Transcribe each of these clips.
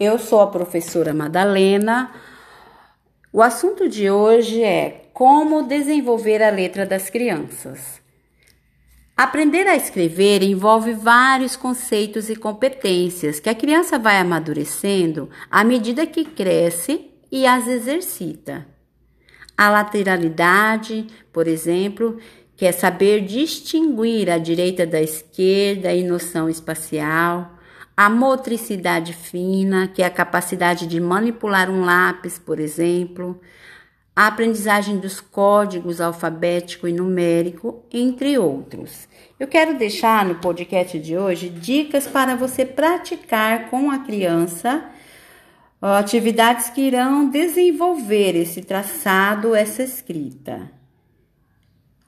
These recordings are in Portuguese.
Eu sou a professora Madalena. O assunto de hoje é como desenvolver a letra das crianças. Aprender a escrever envolve vários conceitos e competências que a criança vai amadurecendo à medida que cresce e as exercita. A lateralidade, por exemplo, que é saber distinguir a direita da esquerda e noção espacial, a motricidade fina, que é a capacidade de manipular um lápis, por exemplo, a aprendizagem dos códigos alfabético e numérico, entre outros. Eu quero deixar no podcast de hoje dicas para você praticar com a criança atividades que irão desenvolver esse traçado, essa escrita.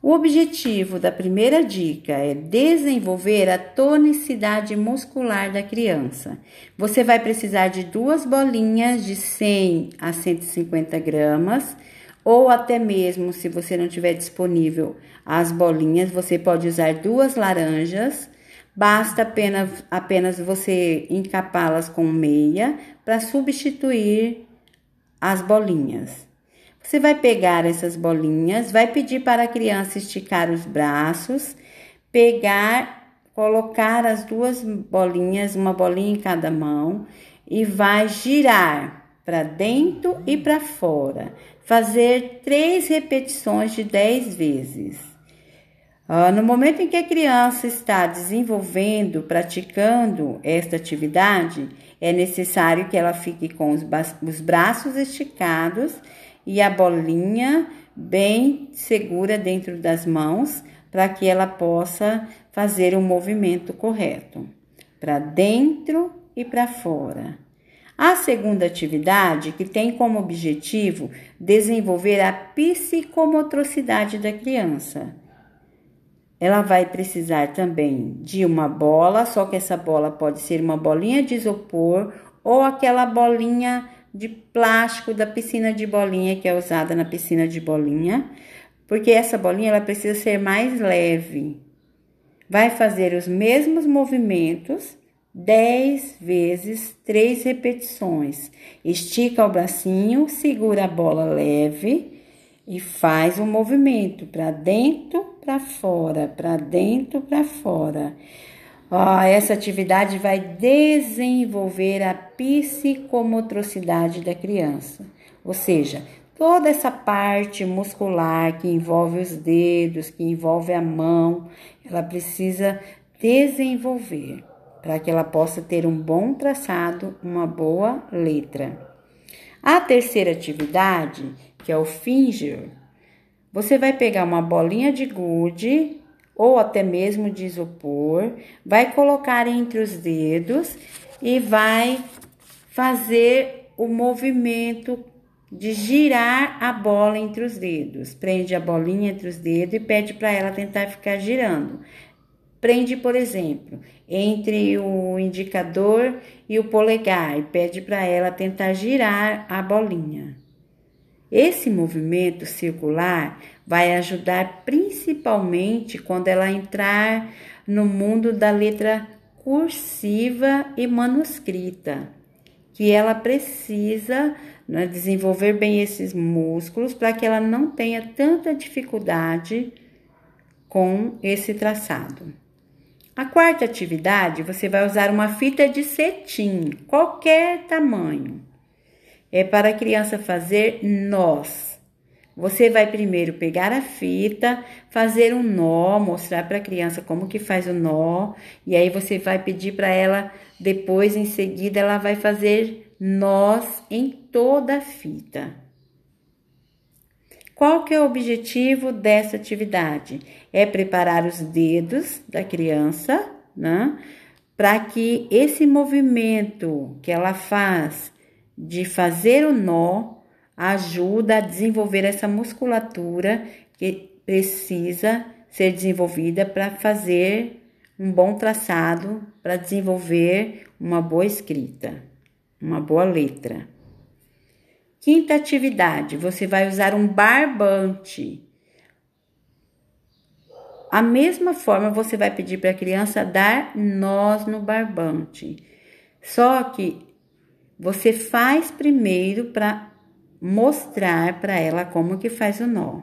O objetivo da primeira dica é desenvolver a tonicidade muscular da criança. Você vai precisar de duas bolinhas de 100 a 150 gramas, ou até mesmo, se você não tiver disponível as bolinhas, você pode usar duas laranjas. Basta apenas, apenas você encapá-las com meia para substituir as bolinhas. Você vai pegar essas bolinhas, vai pedir para a criança esticar os braços, pegar, colocar as duas bolinhas, uma bolinha em cada mão, e vai girar para dentro e para fora. Fazer três repetições de dez vezes. no momento em que a criança está desenvolvendo, praticando esta atividade, é necessário que ela fique com os, os braços esticados e a bolinha bem segura dentro das mãos para que ela possa fazer o movimento correto, para dentro e para fora. A segunda atividade, que tem como objetivo desenvolver a psicomotricidade da criança. Ela vai precisar também de uma bola, só que essa bola pode ser uma bolinha de isopor ou aquela bolinha de plástico da piscina de bolinha que é usada na piscina de bolinha, porque essa bolinha ela precisa ser mais leve. Vai fazer os mesmos movimentos 10 vezes, 3 repetições. Estica o bracinho, segura a bola leve e faz um movimento para dentro, para fora, para dentro, para fora. Ah, essa atividade vai desenvolver a psicomotricidade da criança, ou seja, toda essa parte muscular que envolve os dedos, que envolve a mão, ela precisa desenvolver para que ela possa ter um bom traçado, uma boa letra. A terceira atividade, que é o finger, você vai pegar uma bolinha de gude ou até mesmo de isopor, vai colocar entre os dedos e vai fazer o movimento de girar a bola entre os dedos. Prende a bolinha entre os dedos e pede para ela tentar ficar girando. Prende, por exemplo, entre o indicador e o polegar e pede para ela tentar girar a bolinha. Esse movimento circular vai ajudar principalmente quando ela entrar no mundo da letra cursiva e manuscrita, que ela precisa né, desenvolver bem esses músculos para que ela não tenha tanta dificuldade com esse traçado. A quarta atividade, você vai usar uma fita de cetim, qualquer tamanho é para a criança fazer nós. Você vai primeiro pegar a fita, fazer um nó, mostrar para a criança como que faz o nó, e aí você vai pedir para ela, depois em seguida ela vai fazer nós em toda a fita. Qual que é o objetivo dessa atividade? É preparar os dedos da criança, né? Para que esse movimento que ela faz de fazer o nó ajuda a desenvolver essa musculatura que precisa ser desenvolvida para fazer um bom traçado, para desenvolver uma boa escrita, uma boa letra. Quinta atividade, você vai usar um barbante. A mesma forma, você vai pedir para a criança dar nós no barbante. Só que você faz primeiro para mostrar para ela como que faz o nó.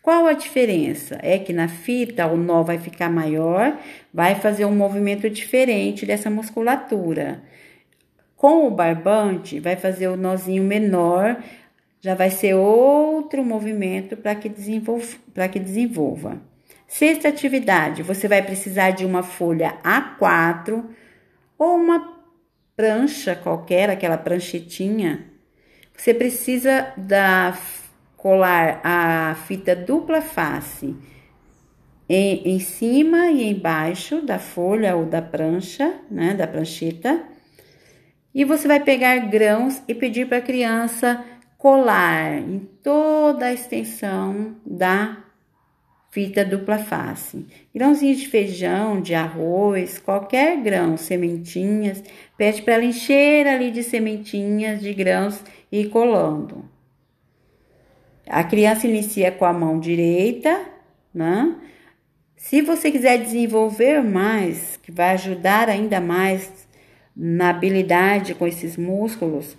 Qual a diferença? É que na fita o nó vai ficar maior, vai fazer um movimento diferente dessa musculatura. Com o barbante, vai fazer o nozinho menor, já vai ser outro movimento para que, desenvolva, que desenvolva. Sexta atividade, você vai precisar de uma folha A4 ou uma prancha qualquer, aquela pranchetinha. Você precisa da colar a fita dupla face em, em cima e embaixo da folha ou da prancha, né, da prancheta. E você vai pegar grãos e pedir para a criança colar em toda a extensão da fita dupla face. Grãozinhos de feijão, de arroz, qualquer grão, sementinhas, pede para ela encher ali de sementinhas, de grãos e colando. A criança inicia com a mão direita, né? Se você quiser desenvolver mais, que vai ajudar ainda mais na habilidade com esses músculos,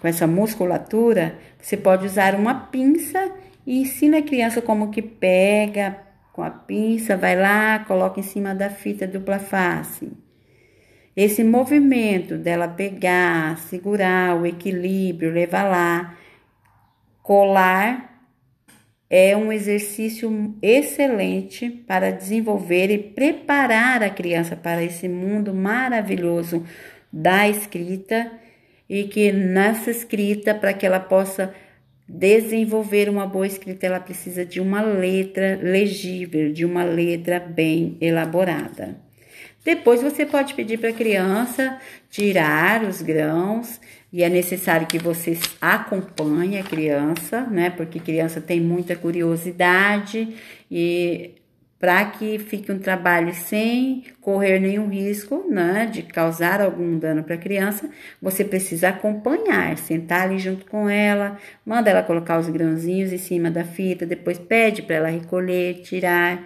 com essa musculatura, você pode usar uma pinça e ensina a criança como que pega com a pinça, vai lá, coloca em cima da fita dupla face. Esse movimento dela pegar, segurar o equilíbrio, levar lá, colar é um exercício excelente para desenvolver e preparar a criança para esse mundo maravilhoso da escrita e que nessa escrita para que ela possa desenvolver uma boa escrita, ela precisa de uma letra legível, de uma letra bem elaborada. Depois você pode pedir para a criança tirar os grãos e é necessário que você acompanhe a criança, né? Porque criança tem muita curiosidade e para que fique um trabalho sem correr nenhum risco, né, de causar algum dano para a criança, você precisa acompanhar, sentar ali junto com ela, manda ela colocar os grãozinhos em cima da fita, depois pede para ela recolher, tirar,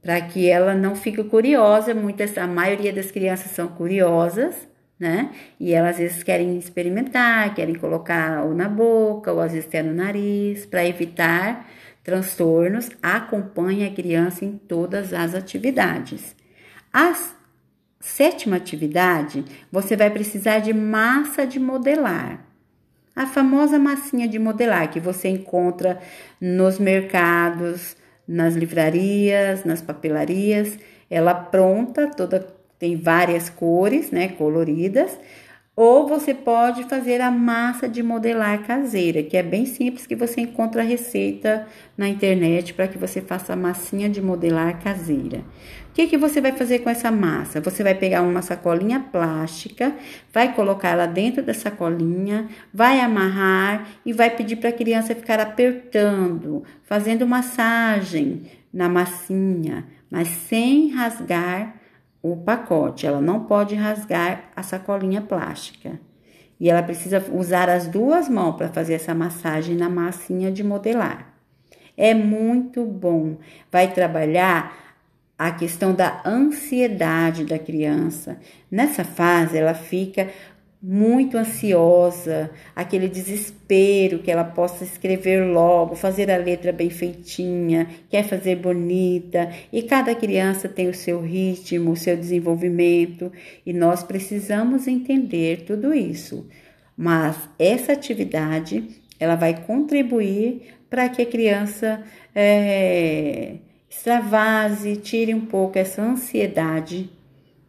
para que ela não fique curiosa. Muitas, a maioria das crianças são curiosas, né? E elas às vezes querem experimentar, querem colocar ou na boca, ou às vezes até no nariz, para evitar transtornos, acompanhe a criança em todas as atividades. A sétima atividade, você vai precisar de massa de modelar. A famosa massinha de modelar que você encontra nos mercados, nas livrarias, nas papelarias, ela pronta, toda tem várias cores, né, coloridas. Ou você pode fazer a massa de modelar caseira, que é bem simples, que você encontra a receita na internet para que você faça a massinha de modelar caseira. O que, que você vai fazer com essa massa? Você vai pegar uma sacolinha plástica, vai colocar ela dentro da sacolinha, vai amarrar e vai pedir para a criança ficar apertando, fazendo massagem na massinha, mas sem rasgar o pacote, ela não pode rasgar a sacolinha plástica. E ela precisa usar as duas mãos para fazer essa massagem na massinha de modelar. É muito bom. Vai trabalhar a questão da ansiedade da criança. Nessa fase, ela fica muito ansiosa, aquele desespero que ela possa escrever logo, fazer a letra bem feitinha, quer fazer bonita, e cada criança tem o seu ritmo, o seu desenvolvimento, e nós precisamos entender tudo isso. Mas essa atividade ela vai contribuir para que a criança é, extravase, tire um pouco essa ansiedade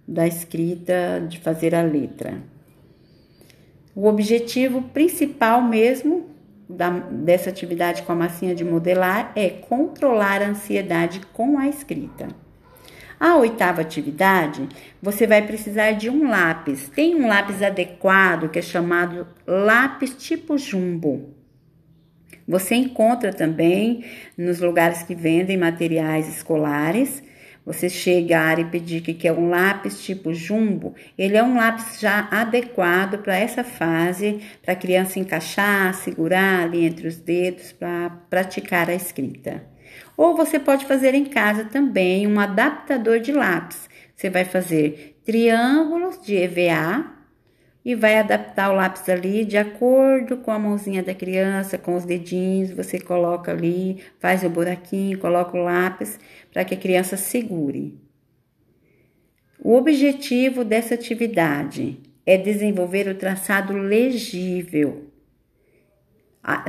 da escrita, de fazer a letra. O objetivo principal mesmo da, dessa atividade com a massinha de modelar é controlar a ansiedade com a escrita. A oitava atividade, você vai precisar de um lápis. Tem um lápis adequado que é chamado lápis tipo jumbo. Você encontra também nos lugares que vendem materiais escolares você chegar e pedir que quer um lápis tipo jumbo, ele é um lápis já adequado para essa fase, para a criança encaixar, segurar ali entre os dedos para praticar a escrita. Ou você pode fazer em casa também um adaptador de lápis. Você vai fazer triângulos de EVA e vai adaptar o lápis ali de acordo com a mãozinha da criança, com os dedinhos, você coloca ali, faz o buraquinho, coloca o lápis para que a criança segure. O objetivo dessa atividade é desenvolver o traçado legível.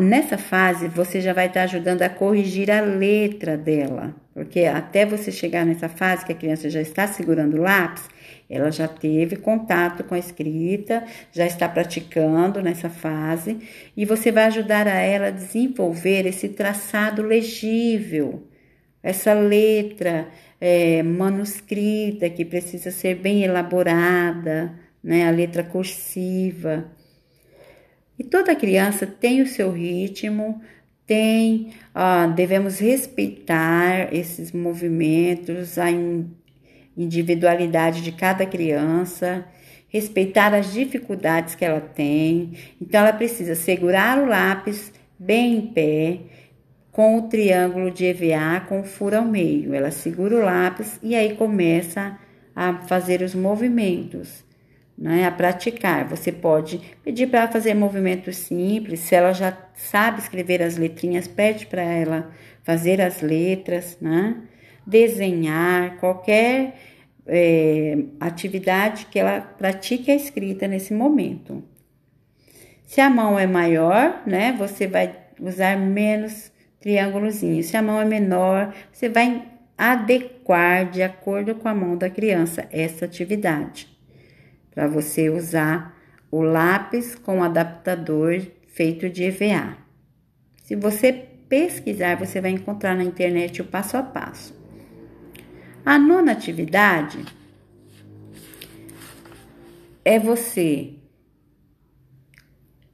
Nessa fase, você já vai estar ajudando a corrigir a letra dela, porque até você chegar nessa fase que a criança já está segurando o lápis, ela já teve contato com a escrita, já está praticando nessa fase, e você vai ajudar a ela a desenvolver esse traçado legível, essa letra é, manuscrita que precisa ser bem elaborada, né? A letra cursiva. E toda criança tem o seu ritmo, tem, ah, devemos respeitar esses movimentos, a individualidade de cada criança, respeitar as dificuldades que ela tem. Então, ela precisa segurar o lápis bem em pé, com o triângulo de EVA com o furo ao meio. Ela segura o lápis e aí começa a fazer os movimentos, né? A praticar. Você pode pedir para ela fazer movimentos simples, se ela já sabe escrever as letrinhas, pede para ela fazer as letras, né? Desenhar, qualquer é, atividade que ela pratique a escrita nesse momento. Se a mão é maior, né? Você vai usar menos triângulozinho. Se a mão é menor, você vai adequar de acordo com a mão da criança essa atividade. Para você usar o lápis com adaptador feito de EVA. Se você pesquisar, você vai encontrar na internet o passo a passo. A nona atividade é você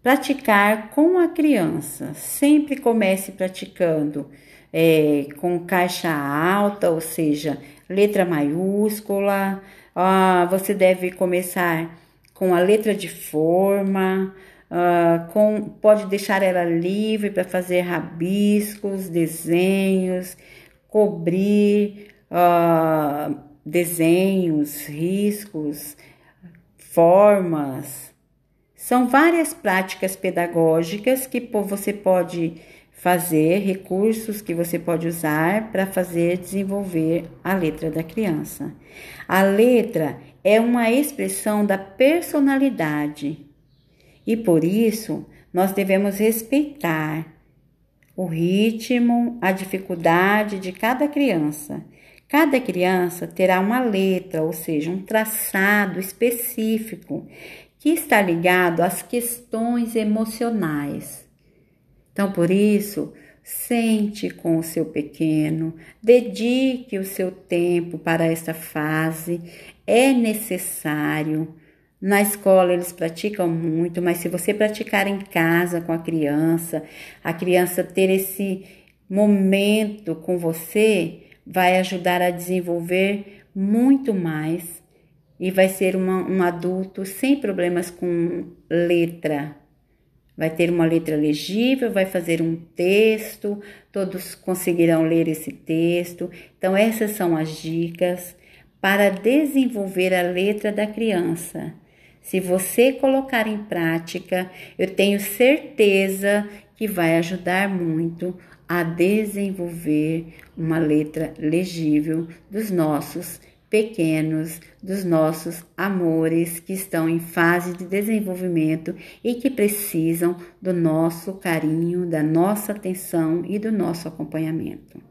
Praticar com a criança. Sempre comece praticando é, com caixa alta, ou seja, letra maiúscula. Ah, você deve começar com a letra de forma. Ah, com, pode deixar ela livre para fazer rabiscos, desenhos, cobrir ah, desenhos, riscos, formas. São várias práticas pedagógicas que você pode fazer, recursos que você pode usar para fazer desenvolver a letra da criança. A letra é uma expressão da personalidade e por isso nós devemos respeitar o ritmo, a dificuldade de cada criança. Cada criança terá uma letra, ou seja, um traçado específico que está ligado às questões emocionais. Então, por isso, sente com o seu pequeno, dedique o seu tempo para esta fase, é necessário. Na escola eles praticam muito, mas se você praticar em casa com a criança, a criança ter esse momento com você, vai ajudar a desenvolver muito mais e vai ser uma, um adulto sem problemas com letra. Vai ter uma letra legível, vai fazer um texto, todos conseguirão ler esse texto. Então, essas são as dicas para desenvolver a letra da criança. Se você colocar em prática, eu tenho certeza que vai ajudar muito a desenvolver uma letra legível dos nossos pequenos dos nossos amores que estão em fase de desenvolvimento e que precisam do nosso carinho, da nossa atenção e do nosso acompanhamento.